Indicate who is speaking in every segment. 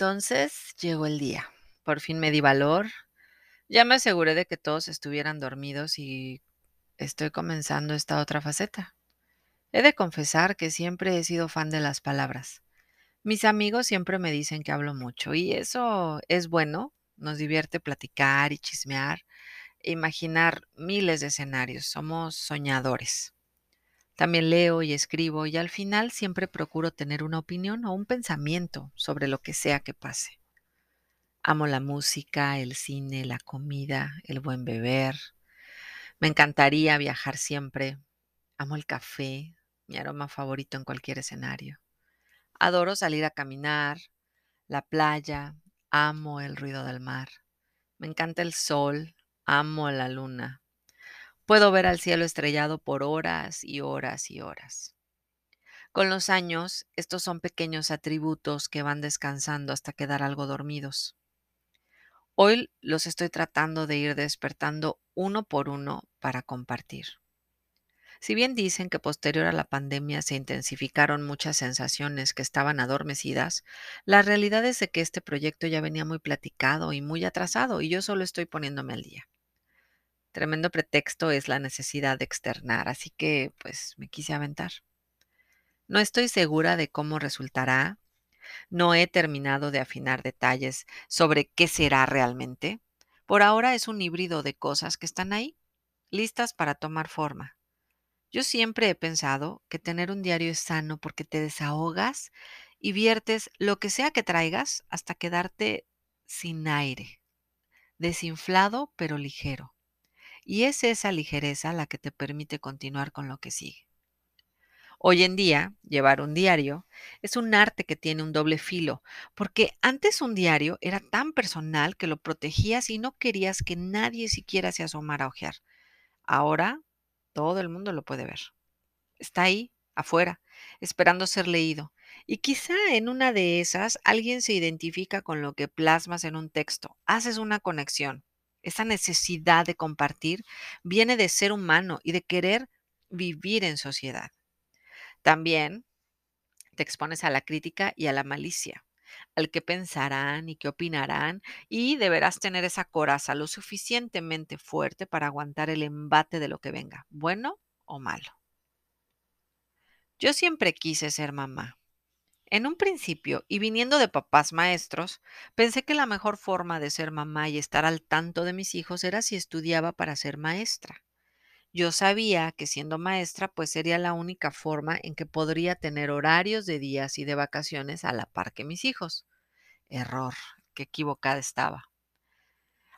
Speaker 1: Entonces llegó el día. Por fin me di valor. Ya me aseguré de que todos estuvieran dormidos y estoy comenzando esta otra faceta. He de confesar que siempre he sido fan de las palabras. Mis amigos siempre me dicen que hablo mucho y eso es bueno. Nos divierte platicar y chismear e imaginar miles de escenarios. Somos soñadores. También leo y escribo y al final siempre procuro tener una opinión o un pensamiento sobre lo que sea que pase. Amo la música, el cine, la comida, el buen beber. Me encantaría viajar siempre. Amo el café, mi aroma favorito en cualquier escenario. Adoro salir a caminar, la playa, amo el ruido del mar. Me encanta el sol, amo la luna. Puedo ver al cielo estrellado por horas y horas y horas. Con los años, estos son pequeños atributos que van descansando hasta quedar algo dormidos. Hoy los estoy tratando de ir despertando uno por uno para compartir. Si bien dicen que posterior a la pandemia se intensificaron muchas sensaciones que estaban adormecidas, la realidad es de que este proyecto ya venía muy platicado y muy atrasado y yo solo estoy poniéndome al día. Tremendo pretexto es la necesidad de externar, así que pues me quise aventar. No estoy segura de cómo resultará. No he terminado de afinar detalles sobre qué será realmente. Por ahora es un híbrido de cosas que están ahí, listas para tomar forma. Yo siempre he pensado que tener un diario es sano porque te desahogas y viertes lo que sea que traigas hasta quedarte sin aire, desinflado pero ligero. Y es esa ligereza la que te permite continuar con lo que sigue. Hoy en día, llevar un diario es un arte que tiene un doble filo, porque antes un diario era tan personal que lo protegías y no querías que nadie siquiera se asomara a ojear. Ahora todo el mundo lo puede ver. Está ahí, afuera, esperando ser leído. Y quizá en una de esas alguien se identifica con lo que plasmas en un texto, haces una conexión esa necesidad de compartir viene de ser humano y de querer vivir en sociedad. También te expones a la crítica y a la malicia, al que pensarán y qué opinarán, y deberás tener esa coraza lo suficientemente fuerte para aguantar el embate de lo que venga, bueno o malo. Yo siempre quise ser mamá. En un principio, y viniendo de papás maestros, pensé que la mejor forma de ser mamá y estar al tanto de mis hijos era si estudiaba para ser maestra. Yo sabía que siendo maestra, pues sería la única forma en que podría tener horarios de días y de vacaciones a la par que mis hijos. Error, qué equivocada estaba.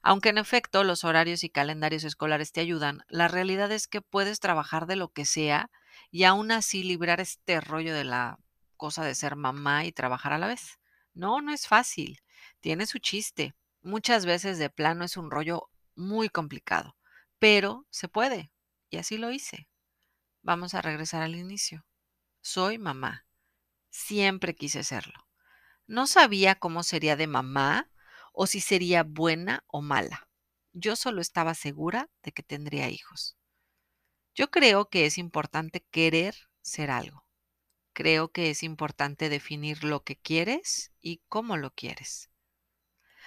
Speaker 1: Aunque en efecto los horarios y calendarios escolares te ayudan, la realidad es que puedes trabajar de lo que sea y aún así librar este rollo de la cosa de ser mamá y trabajar a la vez. No, no es fácil. Tiene su chiste. Muchas veces de plano es un rollo muy complicado, pero se puede. Y así lo hice. Vamos a regresar al inicio. Soy mamá. Siempre quise serlo. No sabía cómo sería de mamá o si sería buena o mala. Yo solo estaba segura de que tendría hijos. Yo creo que es importante querer ser algo creo que es importante definir lo que quieres y cómo lo quieres.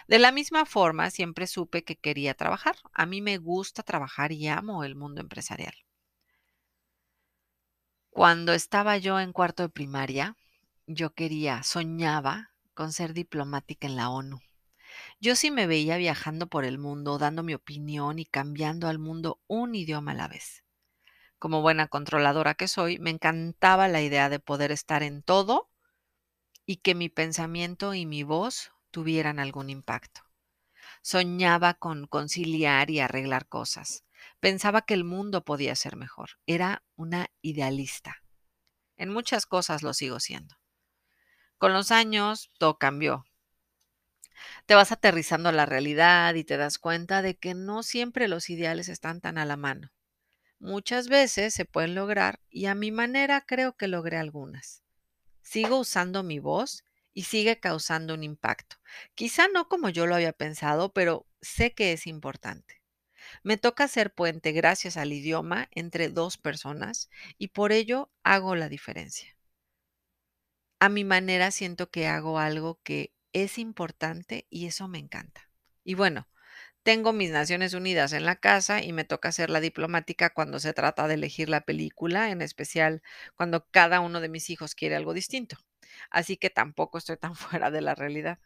Speaker 1: De la misma forma, siempre supe que quería trabajar. A mí me gusta trabajar y amo el mundo empresarial. Cuando estaba yo en cuarto de primaria, yo quería, soñaba con ser diplomática en la ONU. Yo sí me veía viajando por el mundo, dando mi opinión y cambiando al mundo un idioma a la vez como buena controladora que soy, me encantaba la idea de poder estar en todo y que mi pensamiento y mi voz tuvieran algún impacto. Soñaba con conciliar y arreglar cosas. Pensaba que el mundo podía ser mejor. Era una idealista. En muchas cosas lo sigo siendo. Con los años todo cambió. Te vas aterrizando a la realidad y te das cuenta de que no siempre los ideales están tan a la mano. Muchas veces se pueden lograr y a mi manera creo que logré algunas. Sigo usando mi voz y sigue causando un impacto. Quizá no como yo lo había pensado, pero sé que es importante. Me toca ser puente gracias al idioma entre dos personas y por ello hago la diferencia. A mi manera siento que hago algo que es importante y eso me encanta. Y bueno, tengo mis Naciones Unidas en la casa y me toca ser la diplomática cuando se trata de elegir la película, en especial cuando cada uno de mis hijos quiere algo distinto. Así que tampoco estoy tan fuera de la realidad.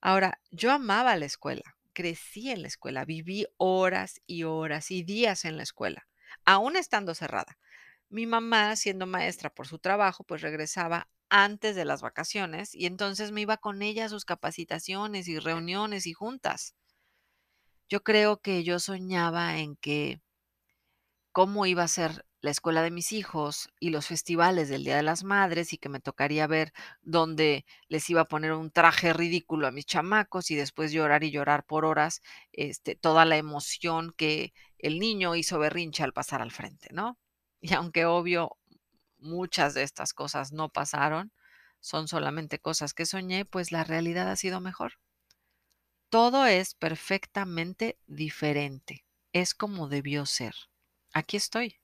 Speaker 1: Ahora, yo amaba la escuela, crecí en la escuela, viví horas y horas y días en la escuela, aún estando cerrada. Mi mamá, siendo maestra por su trabajo, pues regresaba antes de las vacaciones y entonces me iba con ella a sus capacitaciones y reuniones y juntas. Yo creo que yo soñaba en que cómo iba a ser la escuela de mis hijos y los festivales del Día de las Madres y que me tocaría ver dónde les iba a poner un traje ridículo a mis chamacos y después llorar y llorar por horas, este, toda la emoción que el niño hizo berrinche al pasar al frente, ¿no? Y aunque obvio muchas de estas cosas no pasaron, son solamente cosas que soñé, pues la realidad ha sido mejor. Todo es perfectamente diferente. Es como debió ser. Aquí estoy.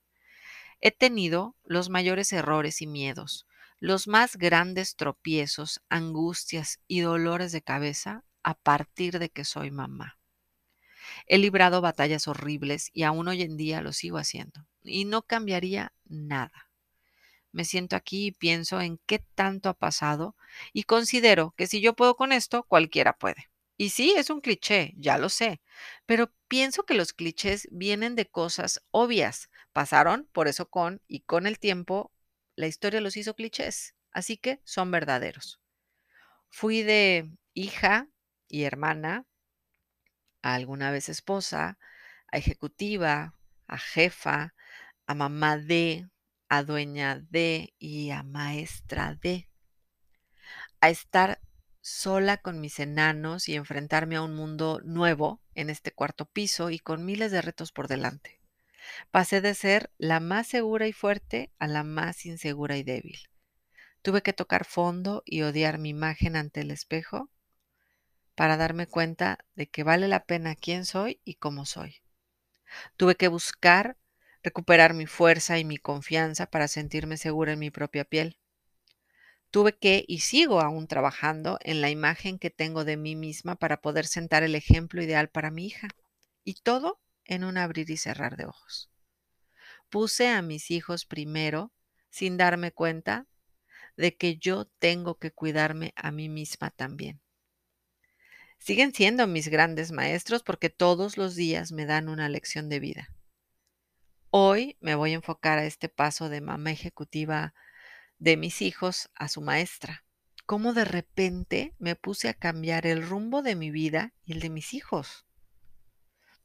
Speaker 1: He tenido los mayores errores y miedos, los más grandes tropiezos, angustias y dolores de cabeza a partir de que soy mamá. He librado batallas horribles y aún hoy en día lo sigo haciendo. Y no cambiaría nada. Me siento aquí y pienso en qué tanto ha pasado y considero que si yo puedo con esto, cualquiera puede. Y sí, es un cliché, ya lo sé, pero pienso que los clichés vienen de cosas obvias. Pasaron por eso con y con el tiempo la historia los hizo clichés, así que son verdaderos. Fui de hija y hermana, a alguna vez esposa, a ejecutiva, a jefa, a mamá de, a dueña de y a maestra de. A estar sola con mis enanos y enfrentarme a un mundo nuevo en este cuarto piso y con miles de retos por delante. Pasé de ser la más segura y fuerte a la más insegura y débil. Tuve que tocar fondo y odiar mi imagen ante el espejo para darme cuenta de que vale la pena quién soy y cómo soy. Tuve que buscar recuperar mi fuerza y mi confianza para sentirme segura en mi propia piel. Tuve que y sigo aún trabajando en la imagen que tengo de mí misma para poder sentar el ejemplo ideal para mi hija. Y todo en un abrir y cerrar de ojos. Puse a mis hijos primero sin darme cuenta de que yo tengo que cuidarme a mí misma también. Siguen siendo mis grandes maestros porque todos los días me dan una lección de vida. Hoy me voy a enfocar a este paso de mamá ejecutiva de mis hijos a su maestra. Cómo de repente me puse a cambiar el rumbo de mi vida y el de mis hijos.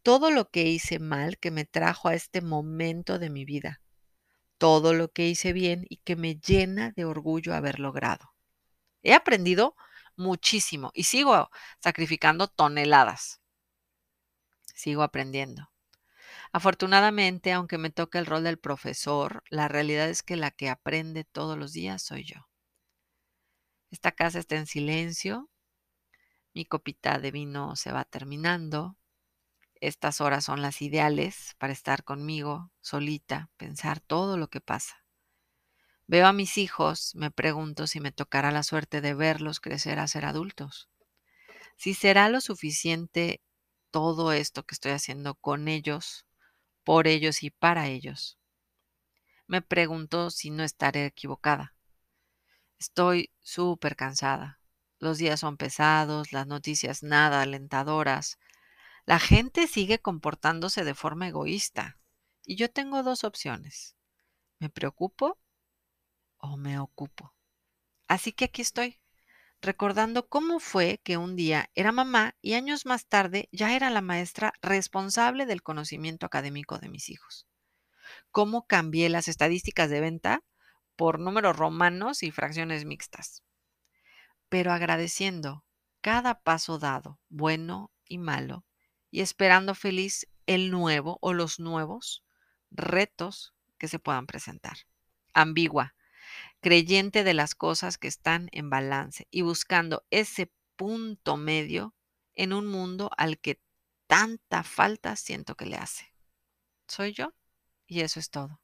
Speaker 1: Todo lo que hice mal que me trajo a este momento de mi vida. Todo lo que hice bien y que me llena de orgullo haber logrado. He aprendido muchísimo y sigo sacrificando toneladas. Sigo aprendiendo. Afortunadamente, aunque me toca el rol del profesor, la realidad es que la que aprende todos los días soy yo. Esta casa está en silencio, mi copita de vino se va terminando, estas horas son las ideales para estar conmigo, solita, pensar todo lo que pasa. Veo a mis hijos, me pregunto si me tocará la suerte de verlos crecer a ser adultos. Si será lo suficiente todo esto que estoy haciendo con ellos por ellos y para ellos. Me pregunto si no estaré equivocada. Estoy súper cansada. Los días son pesados, las noticias nada alentadoras. La gente sigue comportándose de forma egoísta. Y yo tengo dos opciones. ¿Me preocupo o me ocupo? Así que aquí estoy, recordando cómo fue que un día era mamá y años más tarde ya era la maestra responsable del conocimiento académico de mis hijos. Cómo cambié las estadísticas de venta por números romanos y fracciones mixtas. Pero agradeciendo cada paso dado, bueno y malo, y esperando feliz el nuevo o los nuevos retos que se puedan presentar. Ambigua, creyente de las cosas que están en balance y buscando ese punto medio en un mundo al que tanta falta siento que le hace. Soy yo y eso es todo.